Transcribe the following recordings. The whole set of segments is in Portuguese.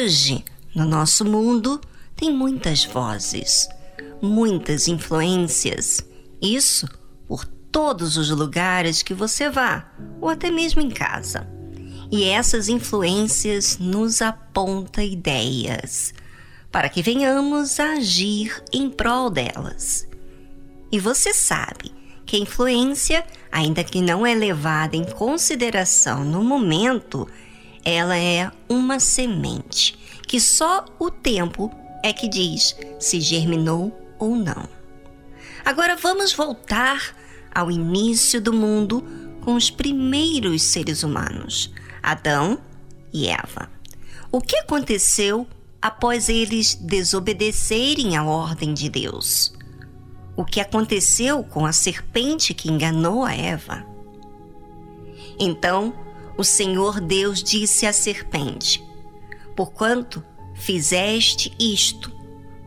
Hoje, no nosso mundo, tem muitas vozes, muitas influências. Isso por todos os lugares que você vá, ou até mesmo em casa. E essas influências nos apontam ideias para que venhamos a agir em prol delas. E você sabe que a influência, ainda que não é levada em consideração no momento, ela é uma semente que só o tempo é que diz se germinou ou não. Agora vamos voltar ao início do mundo com os primeiros seres humanos, Adão e Eva. O que aconteceu após eles desobedecerem à ordem de Deus? O que aconteceu com a serpente que enganou a Eva? Então, o Senhor Deus disse à serpente: Porquanto fizeste isto,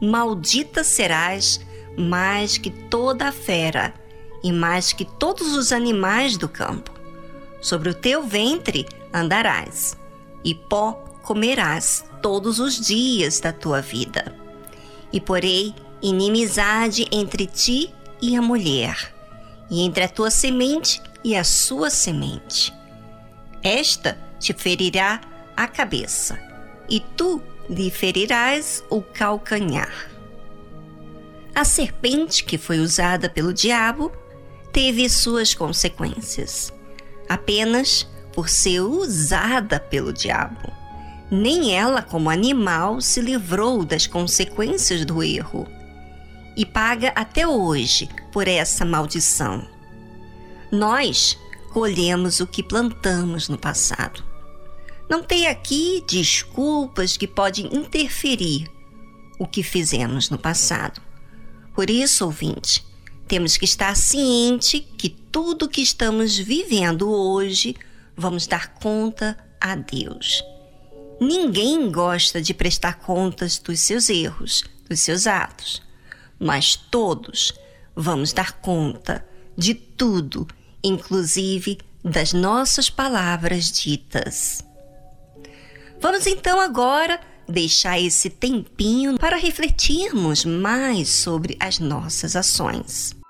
maldita serás mais que toda a fera e mais que todos os animais do campo. Sobre o teu ventre andarás, e pó comerás todos os dias da tua vida. E porei inimizade entre ti e a mulher, e entre a tua semente e a sua semente esta te ferirá a cabeça, e tu lhe ferirás o calcanhar. A serpente que foi usada pelo diabo teve suas consequências, apenas por ser usada pelo diabo. Nem ela, como animal, se livrou das consequências do erro e paga até hoje por essa maldição. Nós colhemos o que plantamos no passado. Não tem aqui desculpas que podem interferir o que fizemos no passado. Por isso, ouvinte, temos que estar ciente que tudo que estamos vivendo hoje vamos dar conta a Deus. Ninguém gosta de prestar contas dos seus erros, dos seus atos, mas todos vamos dar conta de tudo inclusive das nossas palavras ditas. Vamos então agora deixar esse tempinho para refletirmos mais sobre as nossas ações.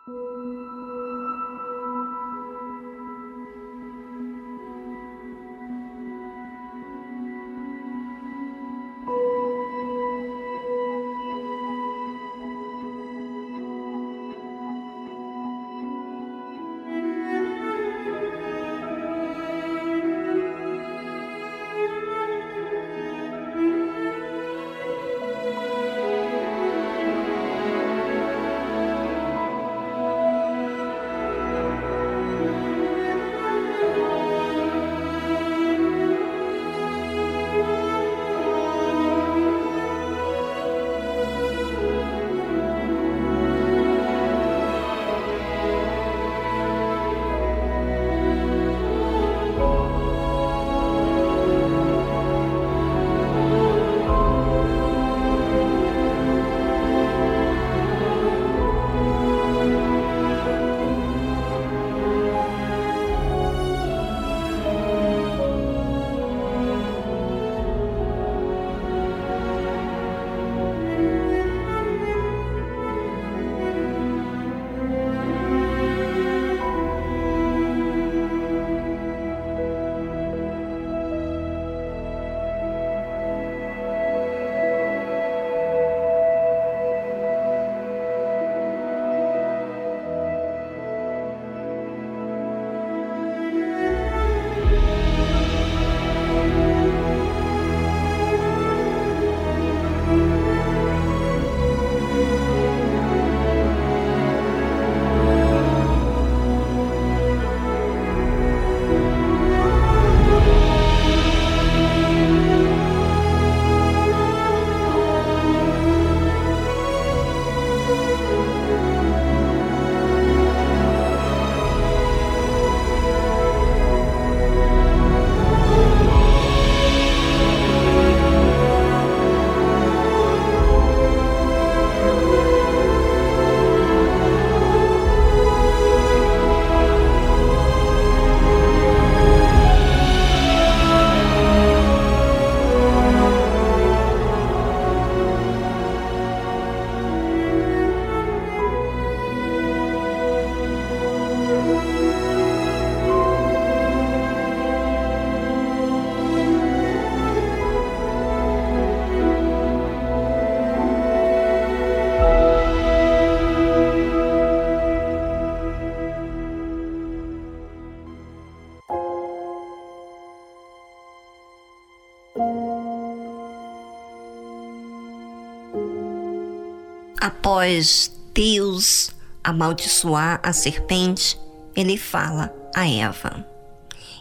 Após Deus amaldiçoar a serpente, ele fala a Eva.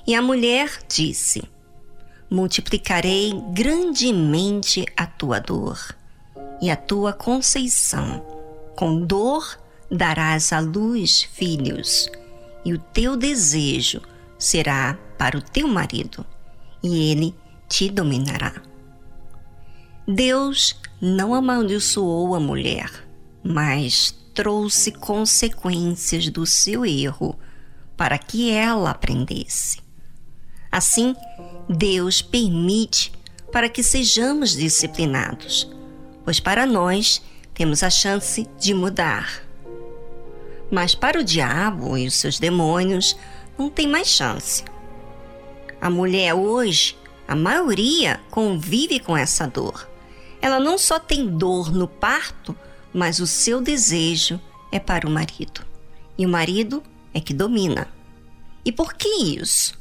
E a mulher disse: Multiplicarei grandemente a tua dor e a tua conceição. Com dor darás à luz filhos, e o teu desejo será para o teu marido, e ele te dominará. Deus não amaldiçoou a mulher, mas trouxe consequências do seu erro para que ela aprendesse. Assim, Deus permite para que sejamos disciplinados, pois para nós temos a chance de mudar. Mas para o diabo e os seus demônios não tem mais chance. A mulher hoje, a maioria convive com essa dor ela não só tem dor no parto, mas o seu desejo é para o marido. E o marido é que domina. E por que isso?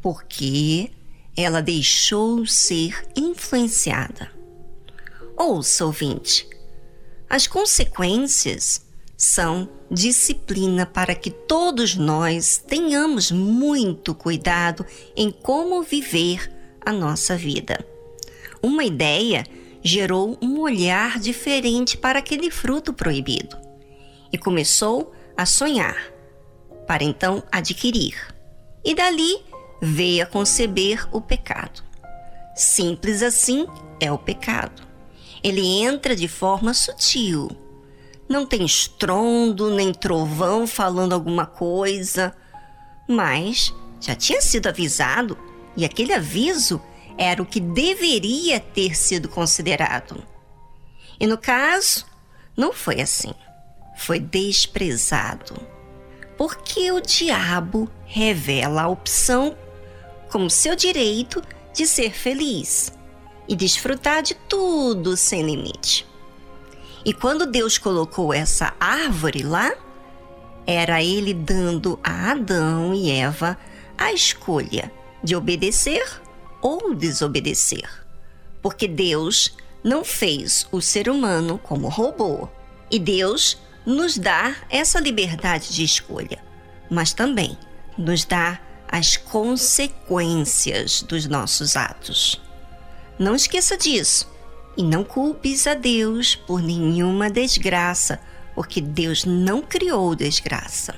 Porque ela deixou ser influenciada. Ouça, ouvinte, as consequências são disciplina para que todos nós tenhamos muito cuidado em como viver a nossa vida. Uma ideia gerou um olhar diferente para aquele fruto proibido e começou a sonhar, para então adquirir. E dali veio a conceber o pecado. Simples assim é o pecado. Ele entra de forma sutil. Não tem estrondo nem trovão falando alguma coisa, mas já tinha sido avisado e aquele aviso era o que deveria ter sido considerado. E no caso, não foi assim. Foi desprezado. Porque o diabo revela a opção como seu direito de ser feliz e desfrutar de tudo sem limite. E quando Deus colocou essa árvore lá, era ele dando a Adão e Eva a escolha de obedecer ou desobedecer, porque Deus não fez o ser humano como robô. E Deus nos dá essa liberdade de escolha, mas também nos dá as consequências dos nossos atos. Não esqueça disso e não culpes a Deus por nenhuma desgraça, porque Deus não criou desgraça.